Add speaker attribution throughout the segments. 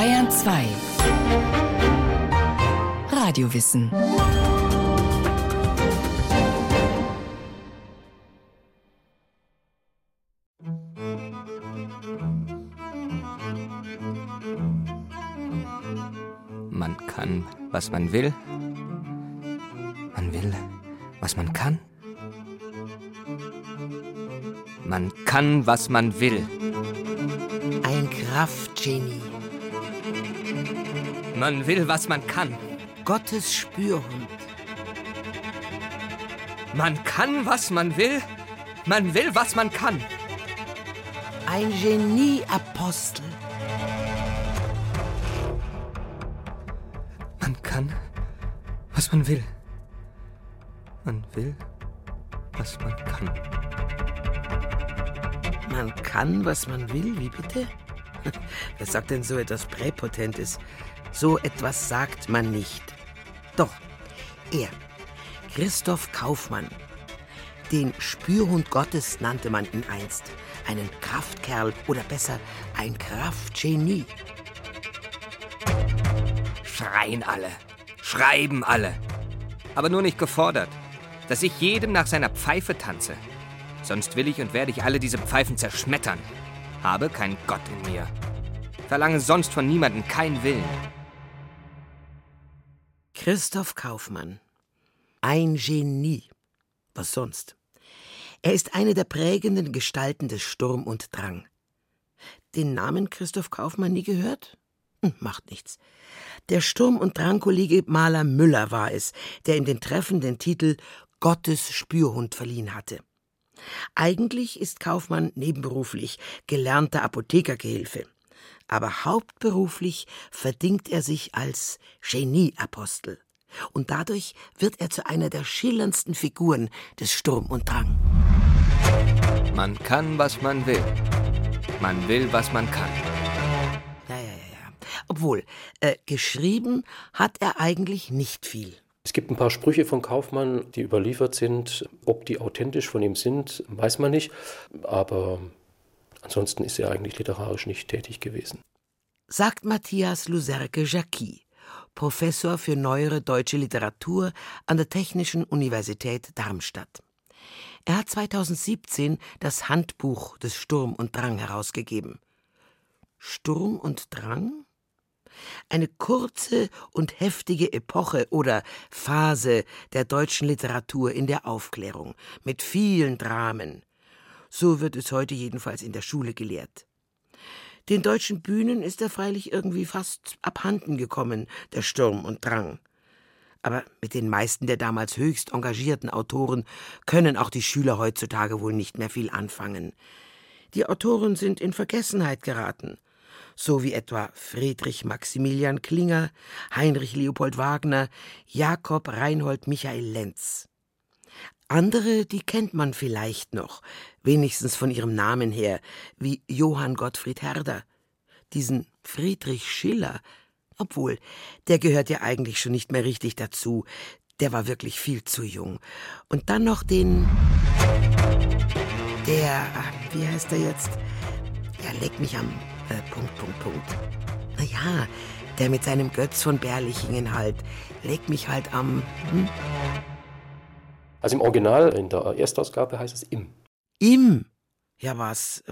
Speaker 1: Bayern 2 Radiowissen
Speaker 2: Man kann, was man will. Man will, was man kann. Man kann, was man will.
Speaker 3: Ein Kraftgenie.
Speaker 2: Man will, was man kann.
Speaker 3: Gottes Spürhund.
Speaker 2: Man kann, was man will. Man will, was man kann.
Speaker 3: Ein Genieapostel.
Speaker 2: Man kann, was man will. Man will, was man kann.
Speaker 3: Man kann, was man will, wie bitte? Wer sagt denn so etwas Präpotentes? So etwas sagt man nicht. Doch, er, Christoph Kaufmann, den Spürhund Gottes nannte man ihn einst. Einen Kraftkerl oder besser ein Kraftgenie.
Speaker 2: Schreien alle, schreiben alle. Aber nur nicht gefordert, dass ich jedem nach seiner Pfeife tanze. Sonst will ich und werde ich alle diese Pfeifen zerschmettern. Habe keinen Gott in mir. Verlange sonst von niemandem keinen Willen.
Speaker 3: Christoph Kaufmann. Ein Genie. Was sonst? Er ist eine der prägenden Gestalten des Sturm und Drang. Den Namen Christoph Kaufmann nie gehört? Hm, macht nichts. Der Sturm- und Drang-Kollege Maler Müller war es, der ihm den treffenden Titel Gottes Spürhund verliehen hatte. Eigentlich ist Kaufmann nebenberuflich gelernter Apothekergehilfe, aber hauptberuflich verdingt er sich als Genieapostel. Und dadurch wird er zu einer der schillerndsten Figuren des Sturm und Drang.
Speaker 2: Man kann, was man will. Man will, was man kann.
Speaker 3: Ja, ja, ja, ja. Obwohl, äh, geschrieben hat er eigentlich nicht viel.
Speaker 4: Es gibt ein paar Sprüche von Kaufmann, die überliefert sind. Ob die authentisch von ihm sind, weiß man nicht. Aber ansonsten ist er eigentlich literarisch nicht tätig gewesen.
Speaker 3: Sagt Matthias Luserke-Jacqui, Professor für neuere deutsche Literatur an der Technischen Universität Darmstadt. Er hat 2017 das Handbuch des Sturm und Drang herausgegeben. Sturm und Drang? Eine kurze und heftige Epoche oder Phase der deutschen Literatur in der Aufklärung mit vielen Dramen. So wird es heute jedenfalls in der Schule gelehrt. Den deutschen Bühnen ist er freilich irgendwie fast abhanden gekommen, der Sturm und Drang. Aber mit den meisten der damals höchst engagierten Autoren können auch die Schüler heutzutage wohl nicht mehr viel anfangen. Die Autoren sind in Vergessenheit geraten so wie etwa Friedrich Maximilian Klinger, Heinrich Leopold Wagner, Jakob Reinhold Michael Lenz. Andere, die kennt man vielleicht noch, wenigstens von ihrem Namen her, wie Johann Gottfried Herder, diesen Friedrich Schiller, obwohl, der gehört ja eigentlich schon nicht mehr richtig dazu, der war wirklich viel zu jung. Und dann noch den. Der. Wie heißt er jetzt? Ja, leg mich am. Äh, Punkt, Punkt, Punkt. Naja, der mit seinem Götz von Berlichingen halt. Leg mich halt am. Hm?
Speaker 4: Also im Original, in der Erstausgabe heißt es im.
Speaker 3: Im? Ja, was?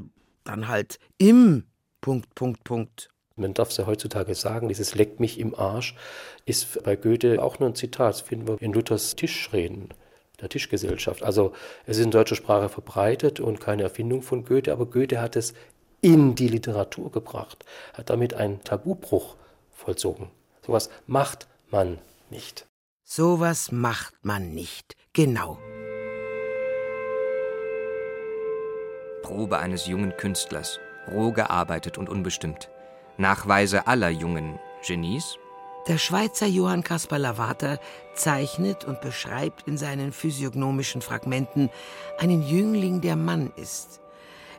Speaker 3: Dann halt im. Punkt, Punkt, Punkt.
Speaker 4: Man darf es ja heutzutage sagen, dieses Leck mich im Arsch ist bei Goethe auch nur ein Zitat. Das finden wir in Luthers Tischreden, der Tischgesellschaft. Also es ist in deutscher Sprache verbreitet und keine Erfindung von Goethe, aber Goethe hat es in die Literatur gebracht, hat damit einen Tabubruch vollzogen. Sowas macht man nicht.
Speaker 3: Sowas macht man nicht. Genau.
Speaker 2: Probe eines jungen Künstlers, roh gearbeitet und unbestimmt. Nachweise aller jungen Genies?
Speaker 3: Der Schweizer Johann Caspar Lavater zeichnet und beschreibt in seinen physiognomischen Fragmenten einen Jüngling, der Mann ist.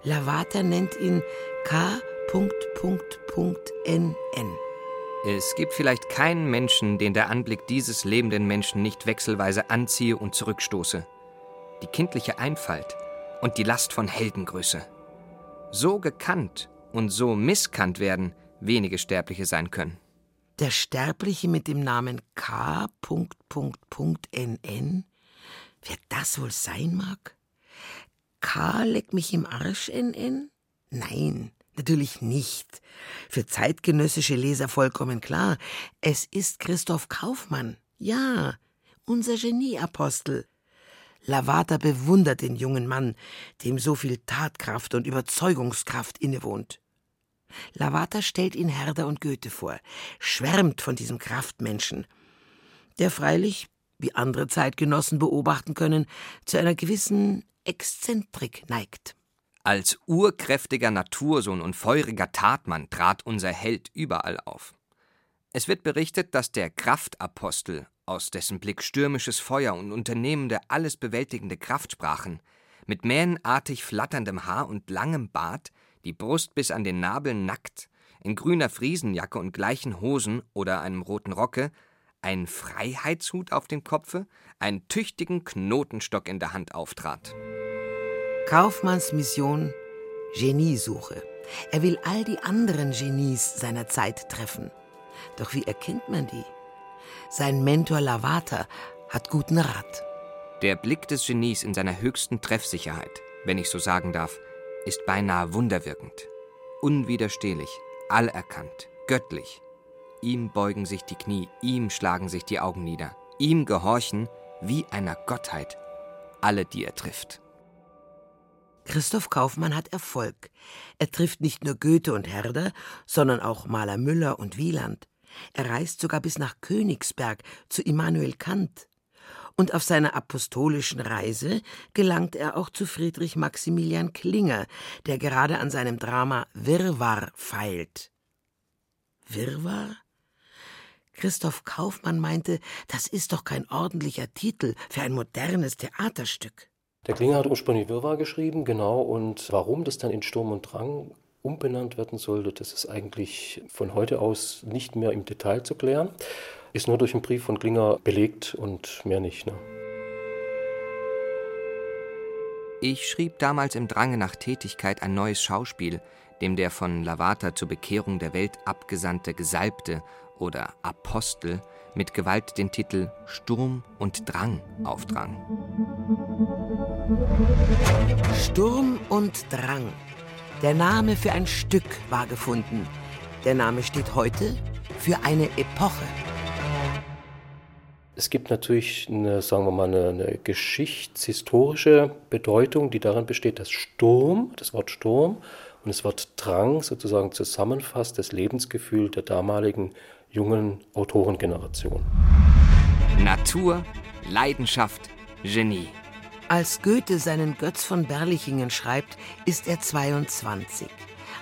Speaker 3: Lavater nennt ihn K.N.N.
Speaker 2: Es gibt vielleicht keinen Menschen, den der Anblick dieses lebenden Menschen nicht wechselweise anziehe und zurückstoße. Die kindliche Einfalt und die Last von Heldengröße. So gekannt und so misskannt werden, wenige Sterbliche sein können.
Speaker 3: Der Sterbliche mit dem Namen K. NN? Wer das wohl sein mag? K. leck mich im Arsch NN? Nein, natürlich nicht. Für zeitgenössische Leser vollkommen klar. Es ist Christoph Kaufmann. Ja, unser Genieapostel. Lavata bewundert den jungen Mann, dem so viel Tatkraft und Überzeugungskraft innewohnt. Lavata stellt ihn Herder und Goethe vor, schwärmt von diesem Kraftmenschen, der freilich, wie andere Zeitgenossen beobachten können, zu einer gewissen Exzentrik neigt.
Speaker 2: Als urkräftiger Natursohn und feuriger Tatmann trat unser Held überall auf. Es wird berichtet, dass der Kraftapostel, aus dessen Blick stürmisches Feuer und unternehmende, alles bewältigende Kraft sprachen, mit mähenartig flatterndem Haar und langem Bart, die Brust bis an den Nabel nackt, in grüner Friesenjacke und gleichen Hosen oder einem roten Rocke, ein Freiheitshut auf dem Kopfe, einen tüchtigen Knotenstock in der Hand auftrat.
Speaker 3: Kaufmanns Mission Geniesuche. Er will all die anderen Genies seiner Zeit treffen. Doch wie erkennt man die? Sein Mentor Lavata hat guten Rat.
Speaker 2: Der Blick des Genies in seiner höchsten Treffsicherheit, wenn ich so sagen darf, ist beinahe wunderwirkend. Unwiderstehlich, allerkannt, göttlich. Ihm beugen sich die Knie, ihm schlagen sich die Augen nieder, ihm gehorchen wie einer Gottheit alle, die er trifft.
Speaker 3: Christoph Kaufmann hat Erfolg. Er trifft nicht nur Goethe und Herder, sondern auch Maler Müller und Wieland. Er reist sogar bis nach Königsberg zu Immanuel Kant. Und auf seiner apostolischen Reise gelangt er auch zu Friedrich Maximilian Klinger, der gerade an seinem Drama Wirrwarr feilt. Wirrwarr? Christoph Kaufmann meinte, das ist doch kein ordentlicher Titel für ein modernes Theaterstück.
Speaker 4: Der Klinger hat ursprünglich Wirrwarr geschrieben, genau, und warum das dann in Sturm und Drang umbenannt werden sollte, das ist eigentlich von heute aus nicht mehr im Detail zu klären. Ist nur durch einen Brief von Klinger belegt und mehr nicht. Ne?
Speaker 2: Ich schrieb damals im Drange nach Tätigkeit ein neues Schauspiel, dem der von Lavata zur Bekehrung der Welt abgesandte Gesalbte oder Apostel mit Gewalt den Titel Sturm und Drang aufdrang.
Speaker 3: Sturm und Drang. Der Name für ein Stück war gefunden. Der Name steht heute für eine Epoche.
Speaker 4: Es gibt natürlich eine, sagen wir mal, eine, eine geschichtshistorische Bedeutung, die darin besteht, dass Sturm, das Wort Sturm und das Wort Drang sozusagen zusammenfasst das Lebensgefühl der damaligen jungen Autorengeneration.
Speaker 2: Natur, Leidenschaft, Genie.
Speaker 3: Als Goethe seinen Götz von Berlichingen schreibt, ist er 22.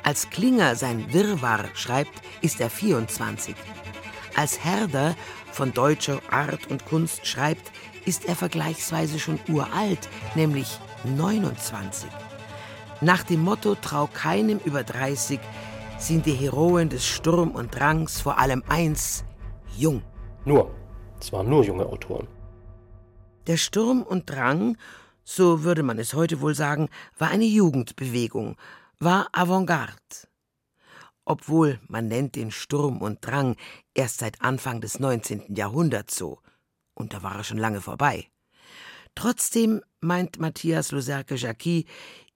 Speaker 3: Als Klinger sein Wirrwarr schreibt, ist er 24. Als Herder von deutscher Art und Kunst schreibt, ist er vergleichsweise schon uralt, nämlich 29. Nach dem Motto Trau keinem über 30 sind die Heroen des Sturm und Drangs vor allem eins, jung.
Speaker 4: Nur, es waren nur junge Autoren.
Speaker 3: Der Sturm und Drang, so würde man es heute wohl sagen, war eine Jugendbewegung, war Avantgarde. Obwohl man nennt den Sturm und Drang erst seit Anfang des 19. Jahrhunderts so, und da war er schon lange vorbei. Trotzdem, meint Matthias Loserke-Jacqui,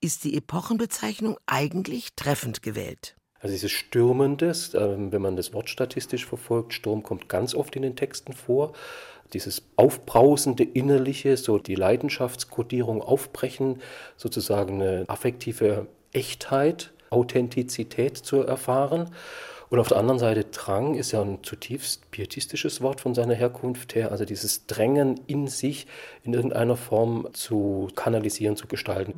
Speaker 3: ist die Epochenbezeichnung eigentlich treffend gewählt.
Speaker 4: Also dieses Stürmendes, ähm, wenn man das Wort statistisch verfolgt, Sturm kommt ganz oft in den Texten vor. Dieses aufbrausende Innerliche, so die Leidenschaftskodierung aufbrechen, sozusagen eine affektive Echtheit, Authentizität zu erfahren. Und auf der anderen Seite Drang ist ja ein zutiefst pietistisches Wort von seiner Herkunft her, also dieses Drängen in sich in irgendeiner Form zu kanalisieren, zu gestalten.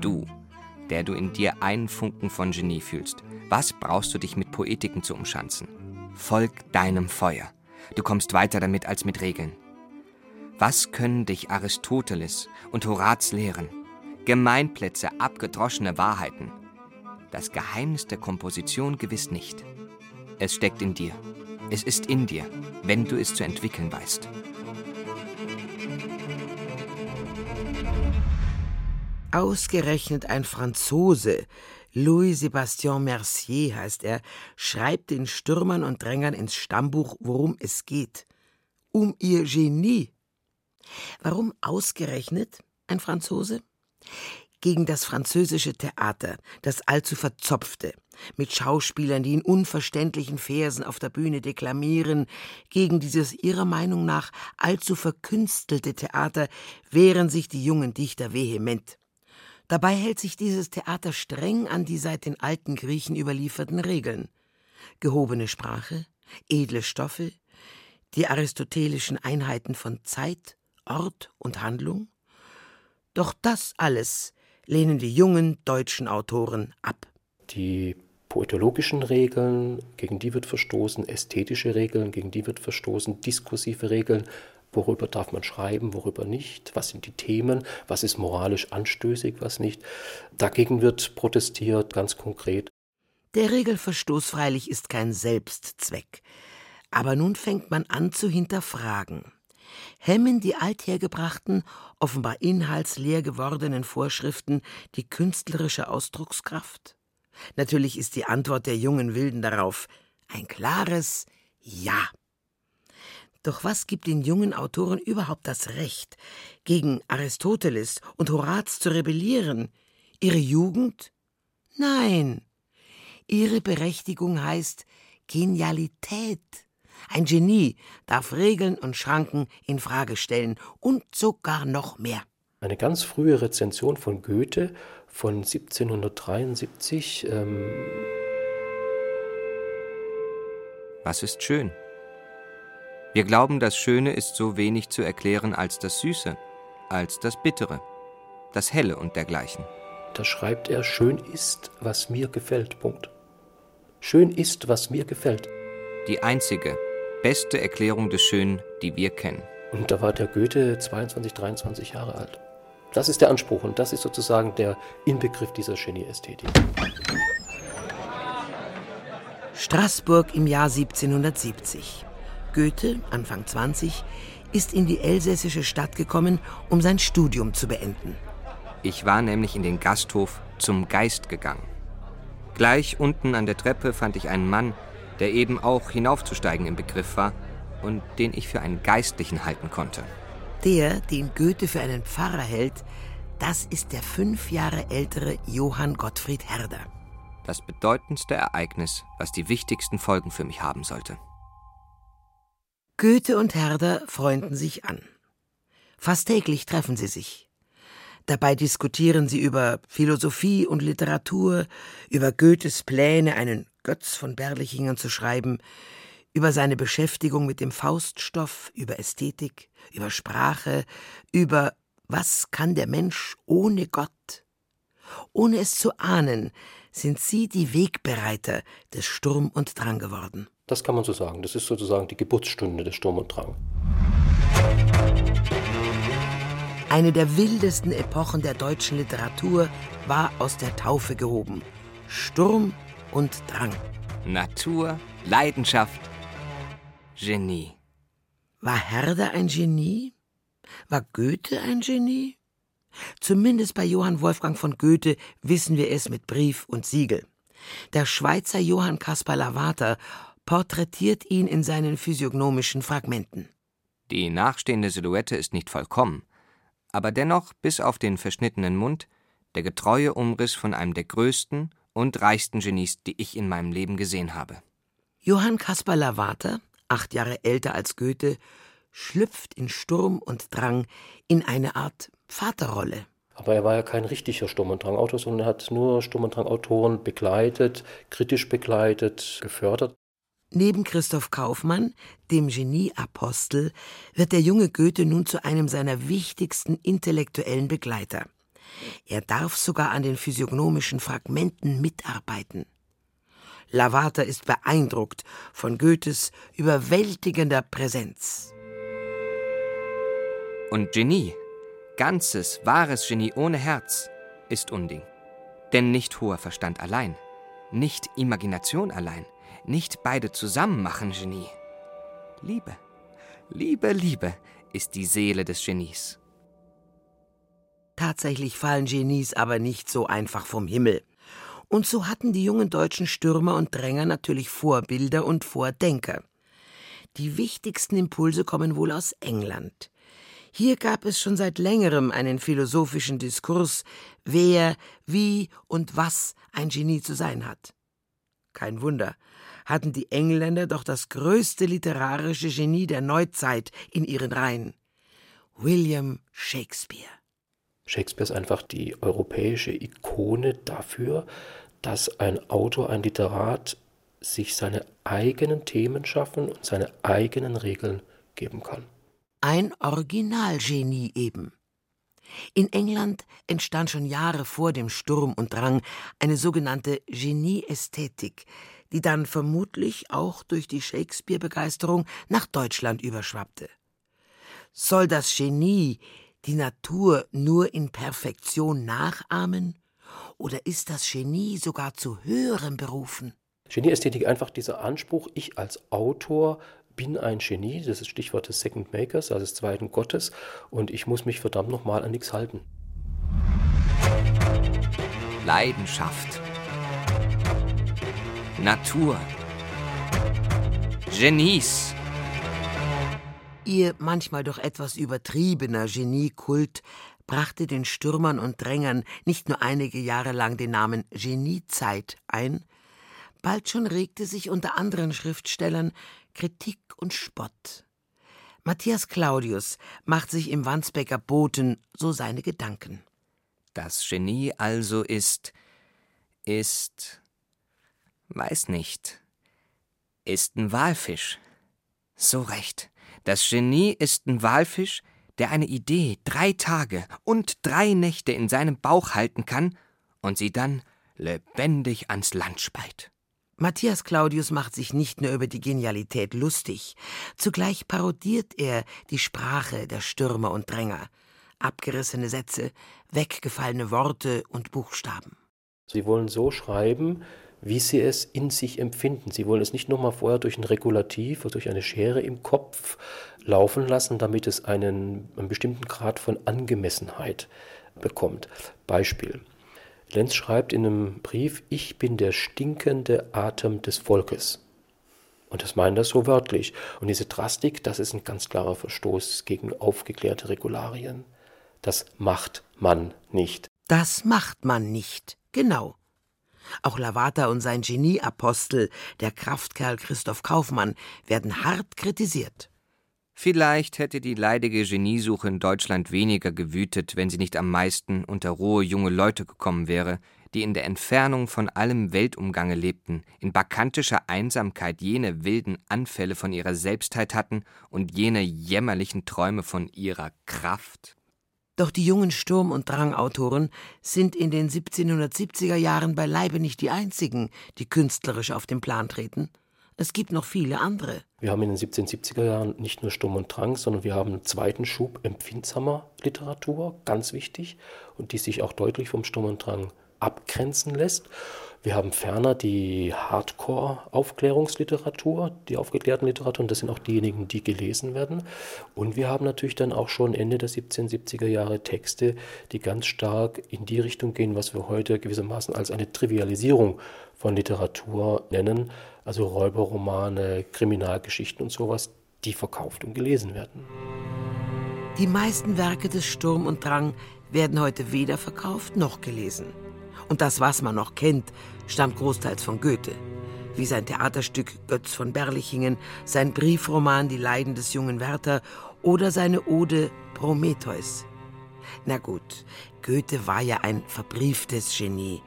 Speaker 2: Du, der du in dir einen Funken von Genie fühlst, was brauchst du dich mit Poetiken zu umschanzen? Folg deinem Feuer. Du kommst weiter damit als mit Regeln. Was können dich Aristoteles und Horaz lehren? Gemeinplätze, abgedroschene Wahrheiten. Das Geheimnis der Komposition gewiss nicht. Es steckt in dir. Es ist in dir, wenn du es zu entwickeln weißt.
Speaker 3: Ausgerechnet ein Franzose, Louis-Sébastien Mercier heißt er, schreibt den Stürmern und Drängern ins Stammbuch, worum es geht. Um ihr Genie. Warum ausgerechnet ein Franzose? Gegen das französische Theater, das allzu verzopfte, mit Schauspielern, die in unverständlichen Versen auf der Bühne deklamieren, gegen dieses ihrer Meinung nach allzu verkünstelte Theater wehren sich die jungen Dichter vehement. Dabei hält sich dieses Theater streng an die seit den alten Griechen überlieferten Regeln. Gehobene Sprache, edle Stoffe, die aristotelischen Einheiten von Zeit, Ort und Handlung. Doch das alles lehnen die jungen deutschen Autoren ab.
Speaker 4: Die poetologischen Regeln, gegen die wird verstoßen, ästhetische Regeln, gegen die wird verstoßen, diskursive Regeln, worüber darf man schreiben, worüber nicht, was sind die Themen, was ist moralisch anstößig, was nicht. Dagegen wird protestiert, ganz konkret.
Speaker 3: Der Regelverstoß freilich ist kein Selbstzweck. Aber nun fängt man an zu hinterfragen. Hemmen die althergebrachten, offenbar inhaltsleer gewordenen Vorschriften die künstlerische Ausdruckskraft? Natürlich ist die Antwort der jungen Wilden darauf ein klares Ja. Doch was gibt den jungen Autoren überhaupt das Recht, gegen Aristoteles und Horaz zu rebellieren? Ihre Jugend? Nein. Ihre Berechtigung heißt Genialität. Ein Genie darf Regeln und Schranken in Frage stellen und sogar noch mehr.
Speaker 4: Eine ganz frühe Rezension von Goethe von 1773. Ähm
Speaker 2: Was ist schön? Wir glauben, das Schöne ist so wenig zu erklären als das Süße, als das Bittere, das Helle und dergleichen.
Speaker 4: Da schreibt er, schön ist, was mir gefällt. Punkt. Schön ist, was mir gefällt.
Speaker 2: Die einzige, beste Erklärung des Schönen, die wir kennen.
Speaker 4: Und da war der Goethe 22, 23 Jahre alt. Das ist der Anspruch und das ist sozusagen der Inbegriff dieser Genieästhetik.
Speaker 3: Straßburg im Jahr 1770. Goethe, Anfang 20, ist in die elsässische Stadt gekommen, um sein Studium zu beenden.
Speaker 2: Ich war nämlich in den Gasthof zum Geist gegangen. Gleich unten an der Treppe fand ich einen Mann, der eben auch hinaufzusteigen im Begriff war und den ich für einen Geistlichen halten konnte.
Speaker 3: Der, den Goethe für einen Pfarrer hält, das ist der fünf Jahre ältere Johann Gottfried Herder.
Speaker 2: Das bedeutendste Ereignis, was die wichtigsten Folgen für mich haben sollte.
Speaker 3: Goethe und Herder freunden sich an. Fast täglich treffen sie sich. Dabei diskutieren sie über Philosophie und Literatur, über Goethes Pläne, einen Götz von Berlichingen zu schreiben, über seine Beschäftigung mit dem Fauststoff, über Ästhetik, über Sprache, über was kann der Mensch ohne Gott? Ohne es zu ahnen, sind sie die Wegbereiter des Sturm und Drang geworden.
Speaker 4: Das kann man so sagen. Das ist sozusagen die Geburtsstunde des Sturm und Drang.
Speaker 3: Eine der wildesten Epochen der deutschen Literatur war aus der Taufe gehoben. Sturm und Drang.
Speaker 2: Natur, Leidenschaft, Genie.
Speaker 3: War Herder ein Genie? War Goethe ein Genie? Zumindest bei Johann Wolfgang von Goethe wissen wir es mit Brief und Siegel. Der Schweizer Johann Caspar Lavater porträtiert ihn in seinen physiognomischen Fragmenten.
Speaker 2: Die nachstehende Silhouette ist nicht vollkommen, aber dennoch bis auf den verschnittenen Mund der getreue Umriss von einem der größten und reichsten Genies, die ich in meinem Leben gesehen habe.
Speaker 3: Johann Caspar Lavater, acht Jahre älter als Goethe, schlüpft in Sturm und Drang in eine Art Vaterrolle.
Speaker 4: Aber er war ja kein richtiger Sturm- und Drang-Autor, sondern er hat nur Sturm- und Drang-Autoren begleitet, kritisch begleitet, gefördert.
Speaker 3: Neben Christoph Kaufmann, dem Genieapostel, wird der junge Goethe nun zu einem seiner wichtigsten intellektuellen Begleiter. Er darf sogar an den physiognomischen Fragmenten mitarbeiten. Lavater ist beeindruckt von Goethes überwältigender Präsenz.
Speaker 2: Und Genie, ganzes, wahres Genie ohne Herz, ist Unding. Denn nicht hoher Verstand allein, nicht Imagination allein, nicht beide zusammen machen Genie. Liebe, Liebe, Liebe ist die Seele des Genies.
Speaker 3: Tatsächlich fallen Genies aber nicht so einfach vom Himmel. Und so hatten die jungen deutschen Stürmer und Dränger natürlich Vorbilder und Vordenker. Die wichtigsten Impulse kommen wohl aus England. Hier gab es schon seit längerem einen philosophischen Diskurs, wer, wie und was ein Genie zu sein hat. Kein Wunder, hatten die Engländer doch das größte literarische Genie der Neuzeit in ihren Reihen. William Shakespeare.
Speaker 4: Shakespeare ist einfach die europäische Ikone dafür, dass ein Autor, ein Literat sich seine eigenen Themen schaffen und seine eigenen Regeln geben kann.
Speaker 3: Ein Originalgenie eben. In England entstand schon Jahre vor dem Sturm und Drang eine sogenannte Genieästhetik, die dann vermutlich auch durch die Shakespeare-Begeisterung nach Deutschland überschwappte. Soll das Genie die Natur nur in Perfektion nachahmen? Oder ist das Genie sogar zu höherem berufen?
Speaker 4: Genieästhetik einfach dieser Anspruch, ich als Autor bin ein Genie, das ist Stichwort des Second Makers, also des zweiten Gottes, und ich muss mich verdammt nochmal an nichts halten.
Speaker 2: Leidenschaft. Natur. Genies.
Speaker 3: Ihr manchmal doch etwas übertriebener Geniekult brachte den Stürmern und Drängern nicht nur einige Jahre lang den Namen Geniezeit ein, bald schon regte sich unter anderen Schriftstellern Kritik und Spott. Matthias Claudius macht sich im Wandsbecker Boten so seine Gedanken.
Speaker 2: Das Genie also ist, ist, weiß nicht, ist ein Walfisch. So recht. Das Genie ist ein Walfisch, der eine Idee drei Tage und drei Nächte in seinem Bauch halten kann und sie dann lebendig ans Land speit.
Speaker 3: Matthias Claudius macht sich nicht nur über die Genialität lustig, zugleich parodiert er die Sprache der Stürmer und Dränger, abgerissene Sätze, weggefallene Worte und Buchstaben.
Speaker 4: Sie wollen so schreiben, wie sie es in sich empfinden. Sie wollen es nicht nochmal vorher durch ein Regulativ oder durch eine Schere im Kopf laufen lassen, damit es einen, einen bestimmten Grad von Angemessenheit bekommt. Beispiel. Lenz schreibt in einem Brief, ich bin der stinkende Atem des Volkes. Und das meint er so wörtlich. Und diese Drastik, das ist ein ganz klarer Verstoß gegen aufgeklärte Regularien. Das macht man nicht.
Speaker 3: Das macht man nicht, genau. Auch Lavata und sein Genieapostel, der Kraftkerl Christoph Kaufmann, werden hart kritisiert.
Speaker 2: Vielleicht hätte die leidige Geniesuche in Deutschland weniger gewütet, wenn sie nicht am meisten unter rohe junge Leute gekommen wäre, die in der Entfernung von allem Weltumgange lebten, in bakantischer Einsamkeit jene wilden Anfälle von ihrer Selbstheit hatten und jene jämmerlichen Träume von ihrer Kraft.
Speaker 3: Doch die jungen Sturm- und Drangautoren sind in den 1770er Jahren beileibe nicht die einzigen, die künstlerisch auf den Plan treten. Es gibt noch viele andere.
Speaker 4: Wir haben in den 1770er Jahren nicht nur Sturm und Drang, sondern wir haben einen zweiten Schub empfindsamer Literatur, ganz wichtig, und die sich auch deutlich vom Sturm und Drang abgrenzen lässt. Wir haben ferner die Hardcore-Aufklärungsliteratur, die aufgeklärten Literaturen, das sind auch diejenigen, die gelesen werden. Und wir haben natürlich dann auch schon Ende der 1770er Jahre Texte, die ganz stark in die Richtung gehen, was wir heute gewissermaßen als eine Trivialisierung von Literatur nennen, also Räuberromane, Kriminalgeschichten und sowas, die verkauft und gelesen werden.
Speaker 3: Die meisten Werke des Sturm und Drang werden heute weder verkauft noch gelesen. Und das, was man noch kennt, stammt großteils von Goethe. Wie sein Theaterstück Götz von Berlichingen, sein Briefroman Die Leiden des jungen Werther oder seine Ode Prometheus. Na gut, Goethe war ja ein verbrieftes Genie.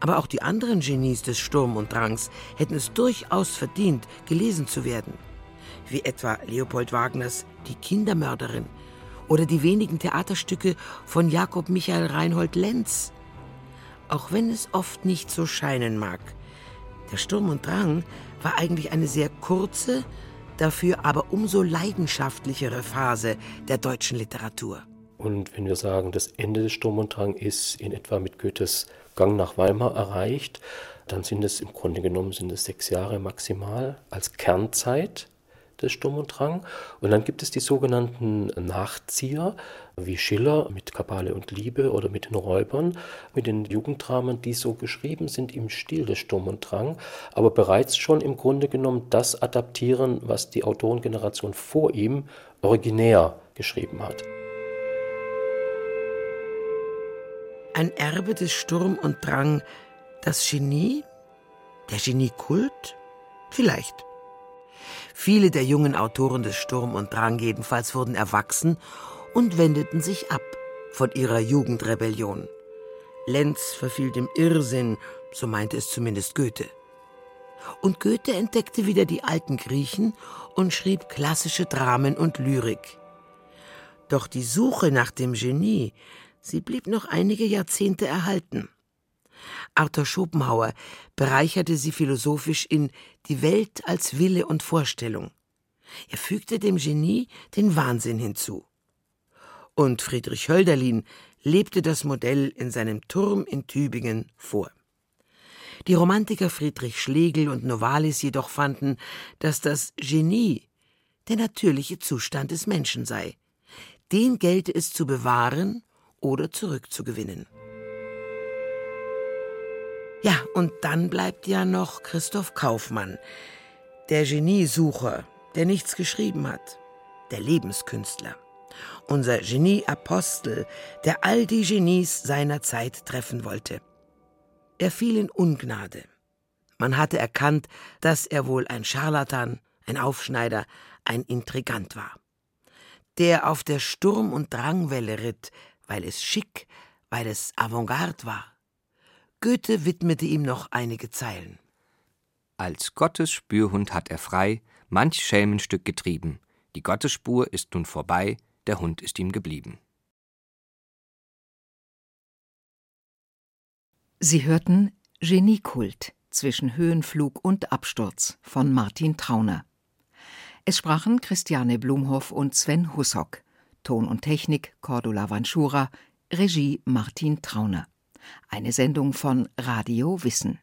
Speaker 3: Aber auch die anderen Genies des Sturm und Drangs hätten es durchaus verdient, gelesen zu werden. Wie etwa Leopold Wagners Die Kindermörderin oder die wenigen Theaterstücke von Jakob Michael Reinhold Lenz auch wenn es oft nicht so scheinen mag. Der Sturm und Drang war eigentlich eine sehr kurze, dafür aber umso leidenschaftlichere Phase der deutschen Literatur.
Speaker 4: Und wenn wir sagen, das Ende des Sturm und Drang ist in etwa mit Goethes Gang nach Weimar erreicht, dann sind es im Grunde genommen sind es sechs Jahre maximal als Kernzeit des Sturm und Drang. Und dann gibt es die sogenannten Nachzieher, wie Schiller mit Kabale und Liebe oder mit den Räubern, mit den Jugenddramen, die so geschrieben sind im Stil des Sturm und Drang, aber bereits schon im Grunde genommen das adaptieren, was die Autorengeneration vor ihm originär geschrieben hat.
Speaker 3: Ein Erbe des Sturm und Drang, das Genie, der Geniekult? Vielleicht. Viele der jungen Autoren des Sturm und Drang jedenfalls wurden erwachsen und wendeten sich ab von ihrer Jugendrebellion. Lenz verfiel dem Irrsinn, so meinte es zumindest Goethe. Und Goethe entdeckte wieder die alten Griechen und schrieb klassische Dramen und Lyrik. Doch die Suche nach dem Genie, sie blieb noch einige Jahrzehnte erhalten. Arthur Schopenhauer bereicherte sie philosophisch in Die Welt als Wille und Vorstellung. Er fügte dem Genie den Wahnsinn hinzu. Und Friedrich Hölderlin lebte das Modell in seinem Turm in Tübingen vor. Die Romantiker Friedrich Schlegel und Novalis jedoch fanden, dass das Genie der natürliche Zustand des Menschen sei. Den gelte es zu bewahren oder zurückzugewinnen. Ja, und dann bleibt ja noch Christoph Kaufmann, der Geniesucher, der nichts geschrieben hat, der Lebenskünstler, unser Genieapostel, der all die Genies seiner Zeit treffen wollte. Er fiel in Ungnade. Man hatte erkannt, dass er wohl ein Scharlatan, ein Aufschneider, ein Intrigant war. Der auf der Sturm- und Drangwelle ritt, weil es schick, weil es Avantgarde war Goethe widmete ihm noch einige Zeilen.
Speaker 2: Als Gottes Spürhund hat er frei manch Schelmenstück getrieben. Die Gottesspur ist nun vorbei, der Hund ist ihm geblieben.
Speaker 1: Sie hörten Geniekult zwischen Höhenflug und Absturz von Martin Trauner. Es sprachen Christiane Blumhoff und Sven Hussock. Ton und Technik Cordula Vanschura, Regie Martin Trauner. Eine Sendung von Radio Wissen.